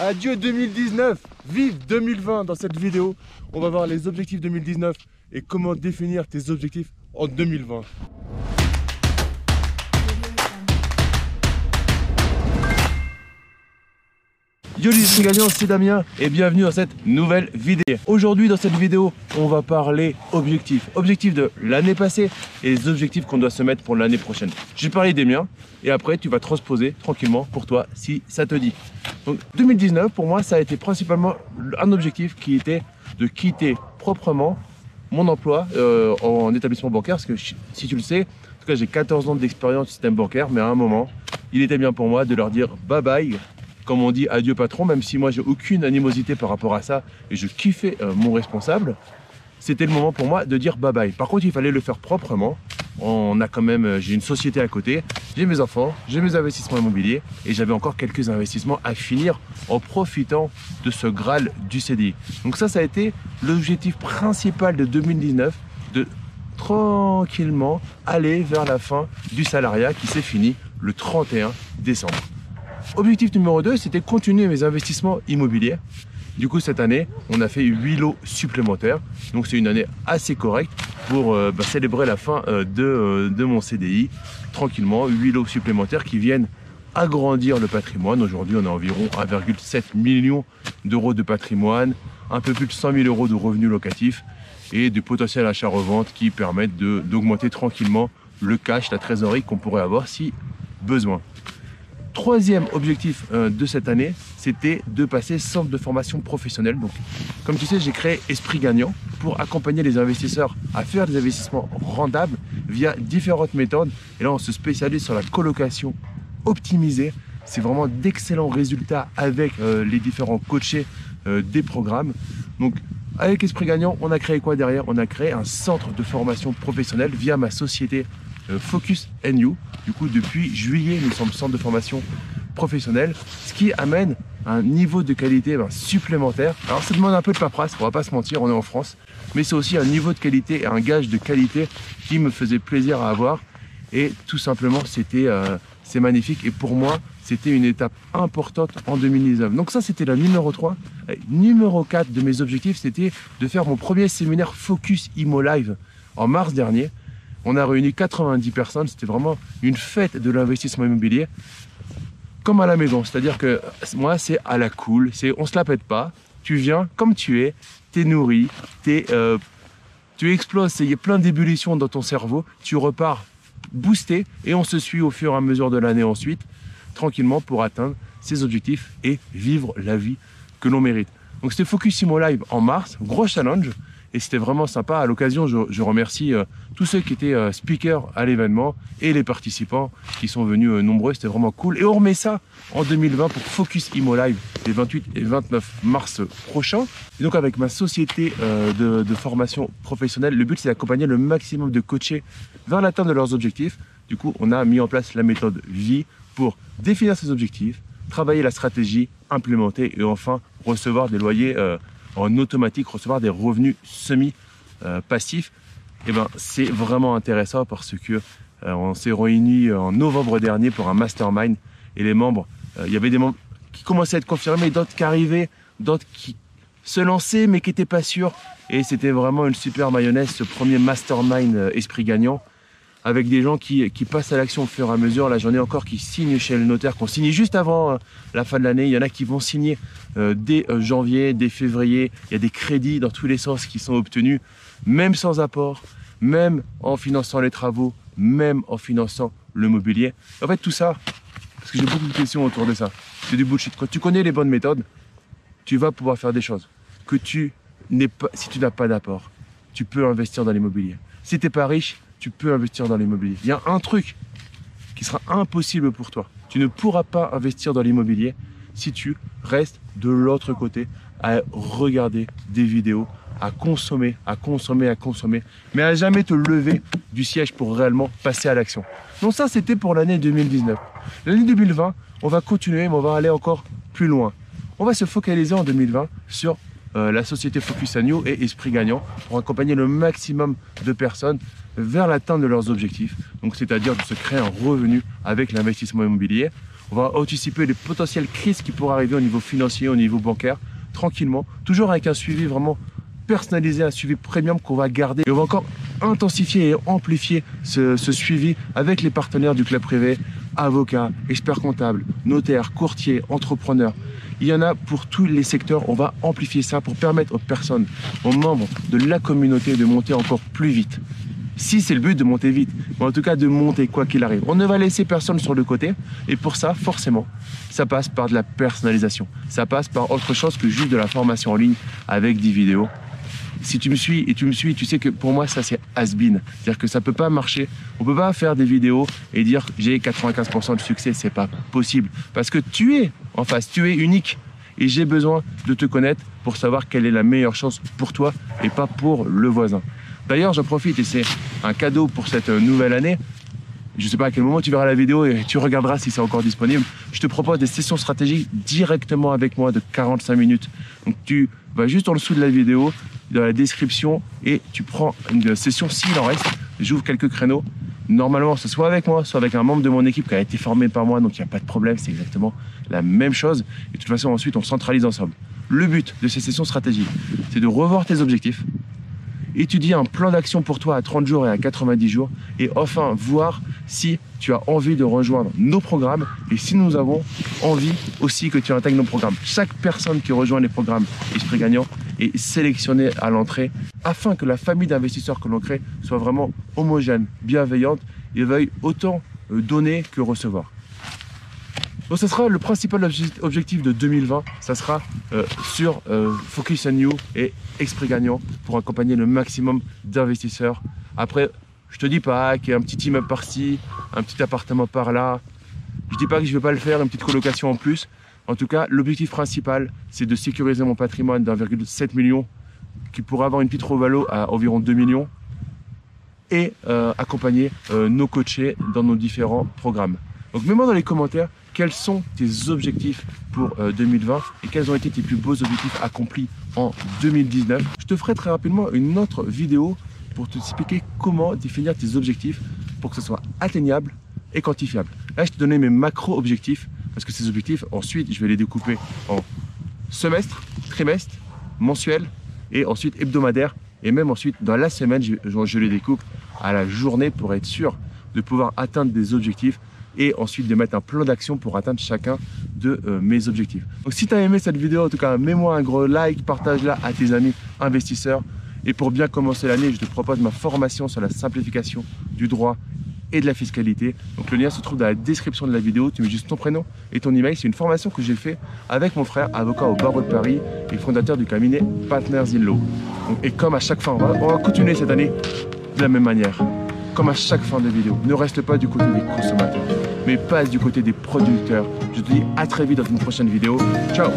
Adieu 2019, vive 2020 dans cette vidéo. On va voir les objectifs 2019 et comment définir tes objectifs en 2020. Yo les gagnants, c'est Damien et bienvenue dans cette nouvelle vidéo. Aujourd'hui dans cette vidéo, on va parler objectifs. Objectifs de l'année passée et les objectifs qu'on doit se mettre pour l'année prochaine. Je vais parler des miens et après tu vas transposer tranquillement pour toi si ça te dit. Donc 2019 pour moi ça a été principalement un objectif qui était de quitter proprement mon emploi euh, en établissement bancaire parce que si tu le sais, en tout cas j'ai 14 ans d'expérience au système bancaire mais à un moment il était bien pour moi de leur dire bye bye comme on dit, adieu patron, même si moi j'ai aucune animosité par rapport à ça et je kiffais euh, mon responsable, c'était le moment pour moi de dire bye bye. Par contre, il fallait le faire proprement. On a quand même, euh, j'ai une société à côté, j'ai mes enfants, j'ai mes investissements immobiliers et j'avais encore quelques investissements à finir en profitant de ce Graal du CDI. Donc ça, ça a été l'objectif principal de 2019, de tranquillement aller vers la fin du salariat qui s'est fini le 31 décembre. Objectif numéro 2, c'était continuer mes investissements immobiliers. Du coup, cette année, on a fait 8 lots supplémentaires. Donc, c'est une année assez correcte pour euh, bah, célébrer la fin euh, de, euh, de, mon CDI. Tranquillement, 8 lots supplémentaires qui viennent agrandir le patrimoine. Aujourd'hui, on a environ 1,7 million d'euros de patrimoine, un peu plus de 100 000 euros de revenus locatifs et du potentiel achat-revente qui permettent d'augmenter tranquillement le cash, la trésorerie qu'on pourrait avoir si besoin. Troisième objectif de cette année, c'était de passer centre de formation professionnelle. Donc, comme tu sais, j'ai créé Esprit Gagnant pour accompagner les investisseurs à faire des investissements rendables via différentes méthodes. Et là, on se spécialise sur la colocation optimisée. C'est vraiment d'excellents résultats avec euh, les différents coachés euh, des programmes. Donc, avec Esprit Gagnant, on a créé quoi derrière? On a créé un centre de formation professionnelle via ma société Focus NU. Du coup, depuis juillet, nous sommes centre de formation professionnelle, ce qui amène un niveau de qualité ben, supplémentaire. Alors ça demande un peu de paperasse, on va pas se mentir, on est en France, mais c'est aussi un niveau de qualité et un gage de qualité qui me faisait plaisir à avoir. Et tout simplement, c'était euh, c'est magnifique. Et pour moi, c'était une étape importante en 2019. Donc ça, c'était la numéro 3. numéro 4 de mes objectifs, c'était de faire mon premier séminaire Focus Imo Live en mars dernier. On a réuni 90 personnes, c'était vraiment une fête de l'investissement immobilier, comme à la maison. C'est-à-dire que moi, c'est à la cool, c'est on se la pète pas, tu viens comme tu es, tu es nourri, es, euh, tu exploses, il y a plein d'ébullitions dans ton cerveau, tu repars boosté et on se suit au fur et à mesure de l'année ensuite, tranquillement pour atteindre ses objectifs et vivre la vie que l'on mérite. Donc c'était Focus Imo Live en mars, gros challenge et c'était vraiment sympa. À l'occasion, je, remercie euh, tous ceux qui étaient euh, speakers à l'événement et les participants qui sont venus euh, nombreux. C'était vraiment cool. Et on remet ça en 2020 pour Focus Imo Live les 28 et 29 mars prochains. Et donc avec ma société de, de, formation professionnelle, le but c'est d'accompagner le maximum de coachés vers l'atteinte de leurs objectifs. Du coup, on a mis en place la méthode vie pour définir ses objectifs, travailler la stratégie, implémenter et enfin recevoir des loyers en automatique recevoir des revenus semi-passifs, eh ben, c'est vraiment intéressant parce que euh, on s'est réunis en novembre dernier pour un mastermind et les membres, euh, il y avait des membres qui commençaient à être confirmés, d'autres qui arrivaient, d'autres qui se lançaient mais qui n'étaient pas sûrs. Et c'était vraiment une super mayonnaise, ce premier mastermind euh, esprit gagnant avec des gens qui, passent à l'action au fur et à mesure. La journée encore qui signent chez le notaire, qu'on signe juste avant euh, la fin de l'année. Il y en a qui vont signer euh, dès euh, janvier, dès février. Il y a des crédits dans tous les sens qui sont obtenus, même sans apport, même en finançant les travaux, même en finançant le mobilier. En fait, tout ça, parce que j'ai beaucoup de questions autour de ça, c'est du bullshit. Quand tu connais les bonnes méthodes, tu vas pouvoir faire des choses que tu n'es pas, si tu n'as pas d'apport, tu peux investir dans l'immobilier. Si tu n'es pas riche, tu peux investir dans l'immobilier. Il y a un truc qui sera impossible pour toi. Tu ne pourras pas investir dans l'immobilier si tu restes de l'autre côté à regarder des vidéos, à consommer, à consommer, à consommer, mais à jamais te lever du siège pour réellement passer à l'action. Donc ça, c'était pour l'année 2019. L'année 2020, on va continuer, mais on va aller encore plus loin. On va se focaliser en 2020 sur euh, la société Focus Agno et Esprit Gagnant pour accompagner le maximum de personnes vers l'atteinte de leurs objectifs, donc c'est-à-dire de se créer un revenu avec l'investissement immobilier. On va anticiper les potentielles crises qui pourraient arriver au niveau financier, au niveau bancaire, tranquillement, toujours avec un suivi vraiment personnalisé, un suivi premium qu'on va garder. Et on va encore intensifier et amplifier ce, suivi avec les partenaires du club privé, avocats, experts comptables, notaires, courtiers, entrepreneurs. Il y en a pour tous les secteurs. On va amplifier ça pour permettre aux personnes, aux membres de la communauté de monter encore plus vite. Si c'est le but de monter vite, mais en tout cas de monter quoi qu'il arrive. On ne va laisser personne sur le côté. Et pour ça, forcément, ça passe par de la personnalisation. Ça passe par autre chose que juste de la formation en ligne avec des vidéos si tu me suis et tu me suis, tu sais que pour moi, ça c'est has-been. C'est-à-dire que ça peut pas marcher. On peut pas faire des vidéos et dire j'ai 95% de succès. C'est pas possible. Parce que tu es en face, tu es unique. Et j'ai besoin de te connaître pour savoir quelle est la meilleure chance pour toi et pas pour le voisin. D'ailleurs, j'en profite et c'est un cadeau pour cette nouvelle année. Je ne sais pas à quel moment tu verras la vidéo et tu regarderas si c'est encore disponible. Je te propose des sessions stratégiques directement avec moi de 45 minutes. Donc tu vas juste en dessous de la vidéo, dans la description et tu prends une session s'il en reste. J'ouvre quelques créneaux. Normalement, ce soit avec moi, soit avec un membre de mon équipe qui a été formé par moi, donc il n'y a pas de problème, c'est exactement la même chose. Et de toute façon, ensuite, on centralise ensemble. Le but de ces sessions stratégiques, c'est de revoir tes objectifs, étudier un plan d'action pour toi à 30 jours et à 90 jours, et enfin voir si tu as envie de rejoindre nos programmes et si nous avons envie aussi que tu intègres nos programmes. Chaque personne qui rejoint les programmes Esprit Gagnant est sélectionnée à l'entrée afin que la famille d'investisseurs que l'on crée soit vraiment homogène, bienveillante et veuille autant euh, donner que recevoir. Donc ce sera le principal objectif de 2020, ça sera euh, sur euh, Focus on You et Esprit Gagnant pour accompagner le maximum d'investisseurs. Après, je te dis pas qu'il y a un petit immeuble par-ci, un petit appartement par-là. Je dis pas que je vais pas le faire, une petite colocation en plus. En tout cas, l'objectif principal, c'est de sécuriser mon patrimoine d'1,7 million qui pourrait avoir une petite revalo à environ 2 millions et euh, accompagner nos coachés dans nos différents programmes. Donc mets-moi dans les commentaires quels sont tes objectifs pour 2020 euh, et quels ont été tes plus beaux objectifs accomplis en 2019. Je te ferai très rapidement une autre vidéo pour te expliquer comment définir tes objectifs pour que ce soit atteignable et quantifiable. Là, je te donnais mes macro-objectifs parce que ces objectifs, ensuite, je vais les découper en semestre, trimestre, mensuel et ensuite hebdomadaire. Et même ensuite, dans la semaine, je, je les découpe à la journée pour être sûr de pouvoir atteindre des objectifs et ensuite de mettre un plan d'action pour atteindre chacun de euh, mes objectifs. Donc si tu as aimé cette vidéo, en tout cas, mets-moi un gros like, partage-la à tes amis investisseurs. Et pour bien commencer l'année, je te propose ma formation sur la simplification du droit et de la fiscalité. Donc le lien se trouve dans la description de la vidéo. Tu mets juste ton prénom et ton email. C'est une formation que j'ai fait avec mon frère, avocat au barreau de Paris et fondateur du cabinet Partners in Law. et comme à chaque fois, on va continuer cette année de la même manière comme à chaque fin de vidéo, ne reste pas du côté des consommateurs, mais passe du côté des producteurs. Je te dis à très vite dans une prochaine vidéo. Ciao